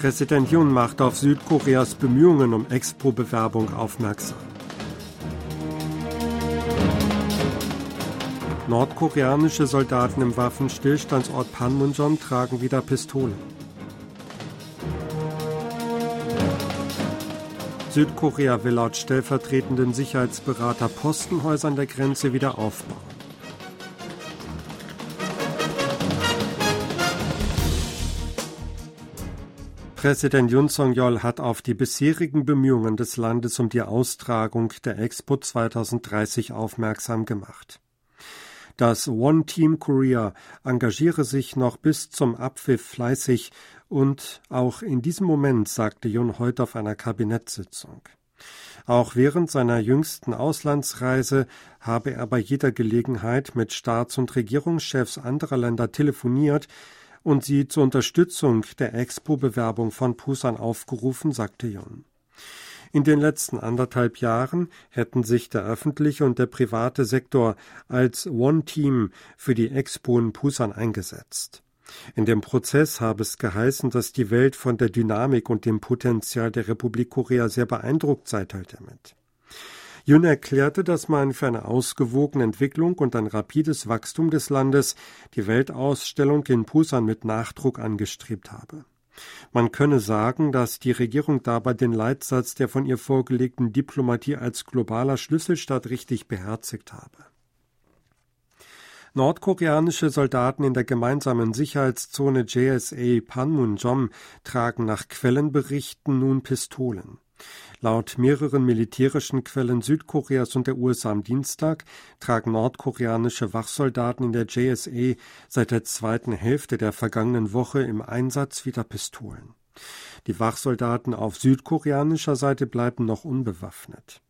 Präsident Jun macht auf Südkoreas Bemühungen um Expo-Bewerbung aufmerksam. Nordkoreanische Soldaten im Waffenstillstandsort Panmunjom tragen wieder Pistolen. Südkorea will laut stellvertretenden Sicherheitsberater Postenhäuser an der Grenze wieder aufbauen. Präsident Yun Song-yeol hat auf die bisherigen Bemühungen des Landes um die Austragung der Expo 2030 aufmerksam gemacht. Das One Team Korea engagiere sich noch bis zum Abpfiff fleißig und auch in diesem Moment sagte Yun heute auf einer Kabinettssitzung. Auch während seiner jüngsten Auslandsreise habe er bei jeder Gelegenheit mit Staats- und Regierungschefs anderer Länder telefoniert, und sie zur Unterstützung der Expo-Bewerbung von Pusan aufgerufen, sagte Jung. In den letzten anderthalb Jahren hätten sich der öffentliche und der private Sektor als One-Team für die Expo in Pusan eingesetzt. In dem Prozess habe es geheißen, dass die Welt von der Dynamik und dem Potenzial der Republik Korea sehr beeindruckt sei, teilte er mit. Jun erklärte, dass man für eine ausgewogene Entwicklung und ein rapides Wachstum des Landes die Weltausstellung in Pusan mit Nachdruck angestrebt habe. Man könne sagen, dass die Regierung dabei den Leitsatz der von ihr vorgelegten Diplomatie als globaler Schlüsselstaat richtig beherzigt habe. Nordkoreanische Soldaten in der gemeinsamen Sicherheitszone JSA Panmunjom tragen nach Quellenberichten nun Pistolen. Laut mehreren militärischen Quellen Südkoreas und der USA am Dienstag tragen nordkoreanische Wachsoldaten in der JSA seit der zweiten Hälfte der vergangenen Woche im Einsatz wieder Pistolen. Die Wachsoldaten auf südkoreanischer Seite bleiben noch unbewaffnet.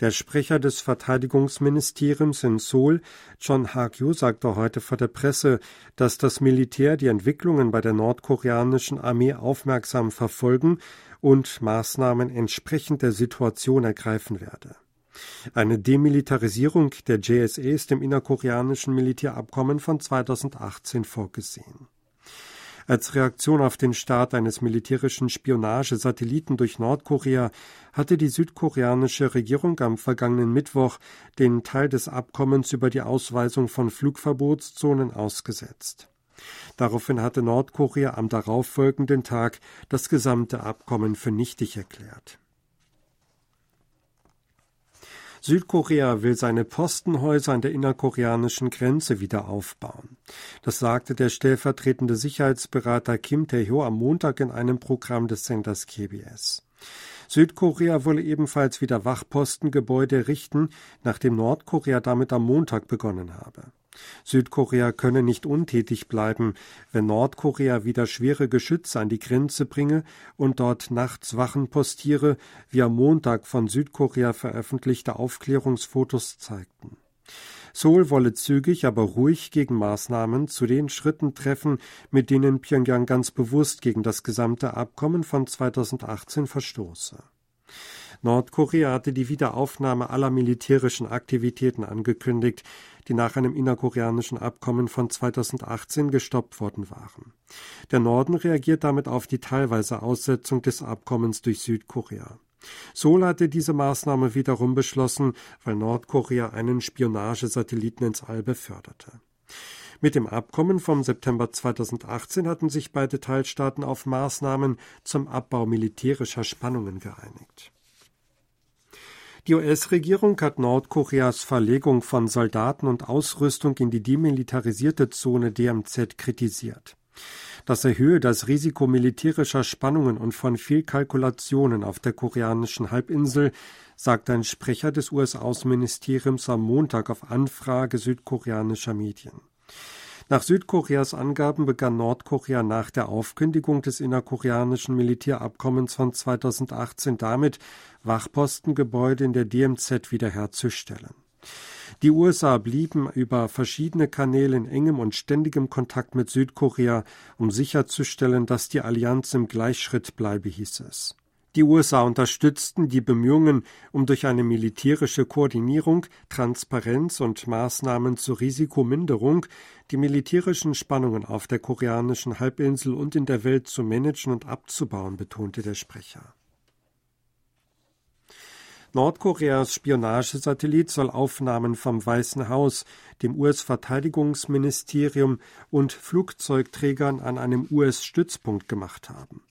Der Sprecher des Verteidigungsministeriums in Seoul, John Ha-kyu, sagte heute vor der Presse, dass das Militär die Entwicklungen bei der nordkoreanischen Armee aufmerksam verfolgen und Maßnahmen entsprechend der Situation ergreifen werde. Eine Demilitarisierung der JSA ist im innerkoreanischen Militärabkommen von 2018 vorgesehen. Als Reaktion auf den Start eines militärischen Spionagesatelliten durch Nordkorea hatte die südkoreanische Regierung am vergangenen Mittwoch den Teil des Abkommens über die Ausweisung von Flugverbotszonen ausgesetzt. Daraufhin hatte Nordkorea am darauffolgenden Tag das gesamte Abkommen für nichtig erklärt. Südkorea will seine Postenhäuser an der innerkoreanischen Grenze wieder aufbauen. Das sagte der stellvertretende Sicherheitsberater Kim Tae-ho am Montag in einem Programm des Senders KBS. Südkorea wolle ebenfalls wieder Wachpostengebäude richten, nachdem Nordkorea damit am Montag begonnen habe. Südkorea könne nicht untätig bleiben, wenn Nordkorea wieder schwere Geschütze an die Grenze bringe und dort nachts Wachen postiere, wie am Montag von Südkorea veröffentlichte Aufklärungsfotos zeigten. Seoul wolle zügig, aber ruhig Gegenmaßnahmen zu den Schritten treffen, mit denen Pyongyang ganz bewusst gegen das gesamte Abkommen von 2018 verstoße. Nordkorea hatte die Wiederaufnahme aller militärischen Aktivitäten angekündigt, die nach einem innerkoreanischen Abkommen von 2018 gestoppt worden waren. Der Norden reagiert damit auf die teilweise Aussetzung des Abkommens durch Südkorea. Seoul hatte diese Maßnahme wiederum beschlossen, weil Nordkorea einen Spionagesatelliten ins All beförderte. Mit dem Abkommen vom September 2018 hatten sich beide Teilstaaten auf Maßnahmen zum Abbau militärischer Spannungen geeinigt. Die US-Regierung hat Nordkoreas Verlegung von Soldaten und Ausrüstung in die demilitarisierte Zone DMZ kritisiert. Das erhöhe das Risiko militärischer Spannungen und von Fehlkalkulationen auf der koreanischen Halbinsel, sagt ein Sprecher des US-Außenministeriums am Montag auf Anfrage südkoreanischer Medien. Nach Südkoreas Angaben begann Nordkorea nach der Aufkündigung des innerkoreanischen Militärabkommens von 2018 damit, Wachpostengebäude in der DMZ wiederherzustellen. Die USA blieben über verschiedene Kanäle in engem und ständigem Kontakt mit Südkorea, um sicherzustellen, dass die Allianz im Gleichschritt bleibe, hieß es. Die USA unterstützten die Bemühungen um durch eine militärische Koordinierung, Transparenz und Maßnahmen zur Risikominderung die militärischen Spannungen auf der koreanischen Halbinsel und in der Welt zu managen und abzubauen, betonte der Sprecher. Nordkoreas Spionagesatellit soll Aufnahmen vom Weißen Haus, dem US-Verteidigungsministerium und Flugzeugträgern an einem US-Stützpunkt gemacht haben.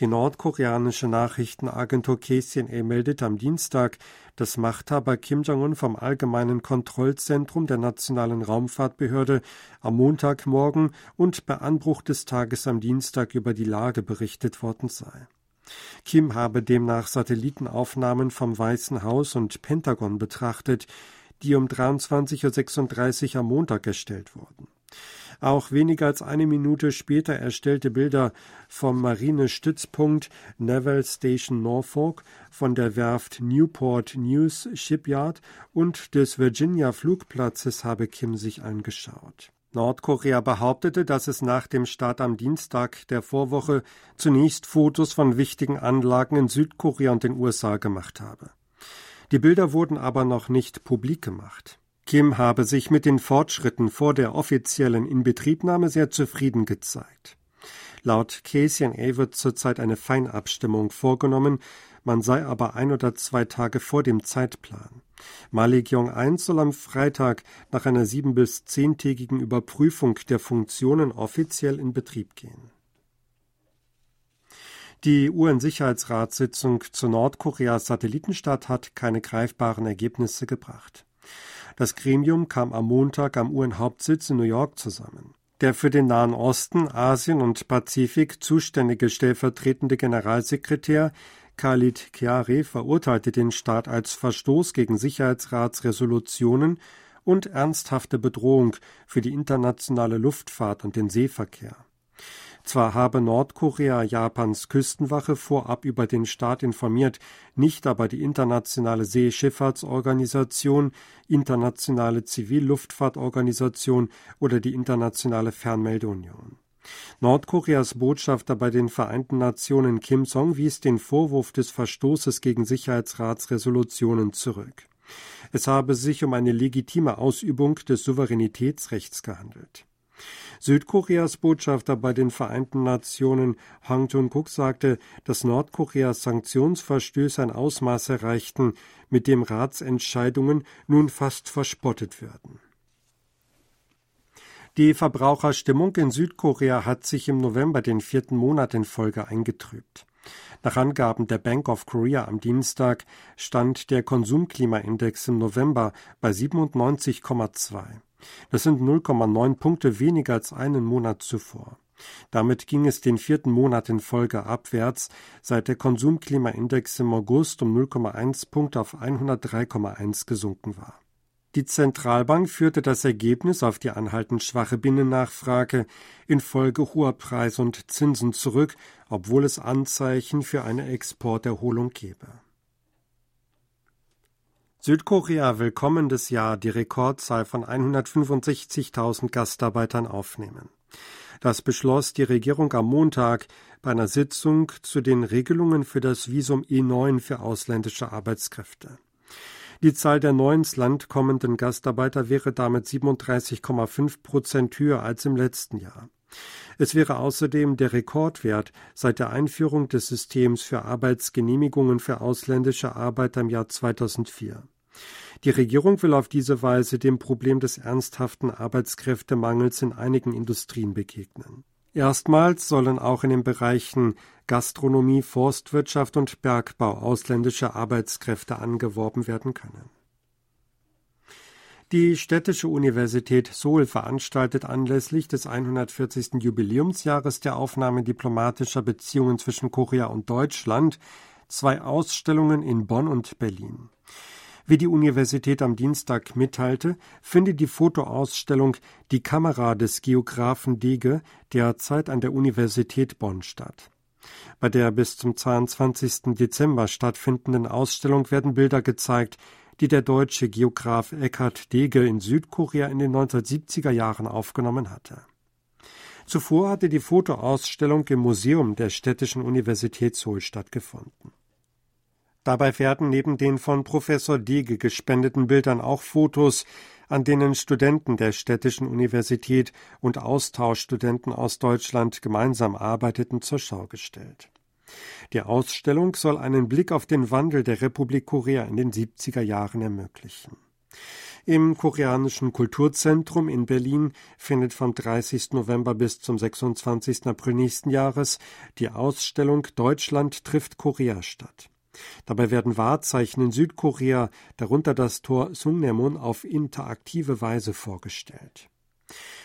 Die nordkoreanische Nachrichtenagentur KCNA meldete am Dienstag, dass Machthaber Kim Jong-un vom Allgemeinen Kontrollzentrum der Nationalen Raumfahrtbehörde am Montagmorgen und bei Anbruch des Tages am Dienstag über die Lage berichtet worden sei. Kim habe demnach Satellitenaufnahmen vom Weißen Haus und Pentagon betrachtet, die um 23.36 Uhr am Montag erstellt wurden. Auch weniger als eine Minute später erstellte Bilder vom Marinestützpunkt Naval Station Norfolk, von der Werft Newport News Shipyard und des Virginia Flugplatzes habe Kim sich angeschaut. Nordkorea behauptete, dass es nach dem Start am Dienstag der Vorwoche zunächst Fotos von wichtigen Anlagen in Südkorea und den USA gemacht habe. Die Bilder wurden aber noch nicht publik gemacht. Kim habe sich mit den Fortschritten vor der offiziellen Inbetriebnahme sehr zufrieden gezeigt. Laut KCNA wird zurzeit eine Feinabstimmung vorgenommen, man sei aber ein oder zwei Tage vor dem Zeitplan. Malikyong 1 soll am Freitag nach einer sieben- bis zehntägigen Überprüfung der Funktionen offiziell in Betrieb gehen. Die UN-Sicherheitsratssitzung zu Nordkoreas Satellitenstadt hat keine greifbaren Ergebnisse gebracht. Das Gremium kam am Montag am UN-Hauptsitz in New York zusammen. Der für den Nahen Osten, Asien und Pazifik zuständige stellvertretende Generalsekretär Khalid Chiari verurteilte den Staat als Verstoß gegen Sicherheitsratsresolutionen und ernsthafte Bedrohung für die internationale Luftfahrt und den Seeverkehr. Zwar habe Nordkorea Japans Küstenwache vorab über den Staat informiert, nicht aber die Internationale Seeschifffahrtsorganisation, Internationale Zivilluftfahrtorganisation oder die Internationale Fernmeldeunion. Nordkoreas Botschafter bei den Vereinten Nationen Kim Song wies den Vorwurf des Verstoßes gegen Sicherheitsratsresolutionen zurück. Es habe sich um eine legitime Ausübung des Souveränitätsrechts gehandelt. Südkoreas Botschafter bei den Vereinten Nationen Hang Jun-kuk sagte, dass Nordkoreas Sanktionsverstöße ein Ausmaß erreichten, mit dem Ratsentscheidungen nun fast verspottet werden. Die Verbraucherstimmung in Südkorea hat sich im November den vierten Monat in Folge eingetrübt. Nach Angaben der Bank of Korea am Dienstag stand der Konsumklimaindex im November bei 97,2. Das sind 0,9 Punkte weniger als einen Monat zuvor. Damit ging es den vierten Monat in Folge abwärts, seit der Konsumklimaindex im August um 0,1 Punkte auf 103,1 gesunken war. Die Zentralbank führte das Ergebnis auf die anhaltend schwache Binnennachfrage infolge hoher Preise und Zinsen zurück, obwohl es Anzeichen für eine Exporterholung gebe. Südkorea will kommendes Jahr die Rekordzahl von 165.000 Gastarbeitern aufnehmen. Das beschloss die Regierung am Montag bei einer Sitzung zu den Regelungen für das Visum E9 für ausländische Arbeitskräfte. Die Zahl der neu ins Land kommenden Gastarbeiter wäre damit 37,5 Prozent höher als im letzten Jahr. Es wäre außerdem der Rekordwert seit der Einführung des Systems für Arbeitsgenehmigungen für ausländische Arbeiter im Jahr 2004. Die Regierung will auf diese Weise dem Problem des ernsthaften Arbeitskräftemangels in einigen Industrien begegnen. Erstmals sollen auch in den Bereichen Gastronomie, Forstwirtschaft und Bergbau ausländische Arbeitskräfte angeworben werden können. Die Städtische Universität Seoul veranstaltet anlässlich des 140. Jubiläumsjahres der Aufnahme diplomatischer Beziehungen zwischen Korea und Deutschland zwei Ausstellungen in Bonn und Berlin. Wie die Universität am Dienstag mitteilte, findet die Fotoausstellung Die Kamera des Geographen Dege derzeit an der Universität Bonn statt. Bei der bis zum 22. Dezember stattfindenden Ausstellung werden Bilder gezeigt, die der deutsche Geograph Eckhard Dege in Südkorea in den 1970er Jahren aufgenommen hatte. Zuvor hatte die Fotoausstellung im Museum der Städtischen Universität Seoul stattgefunden. Dabei werden neben den von Professor Dege gespendeten Bildern auch Fotos, an denen Studenten der Städtischen Universität und Austauschstudenten aus Deutschland gemeinsam arbeiteten, zur Schau gestellt. Die Ausstellung soll einen Blick auf den Wandel der Republik Korea in den 70er Jahren ermöglichen. Im Koreanischen Kulturzentrum in Berlin findet vom 30. November bis zum 26. April nächsten Jahres die Ausstellung Deutschland trifft Korea statt. Dabei werden Wahrzeichen in Südkorea, darunter das Tor Sungnemun, auf interaktive Weise vorgestellt.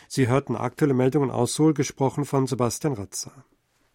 Sie hörten aktuelle Meldungen aus Seoul, gesprochen von Sebastian Ratzer.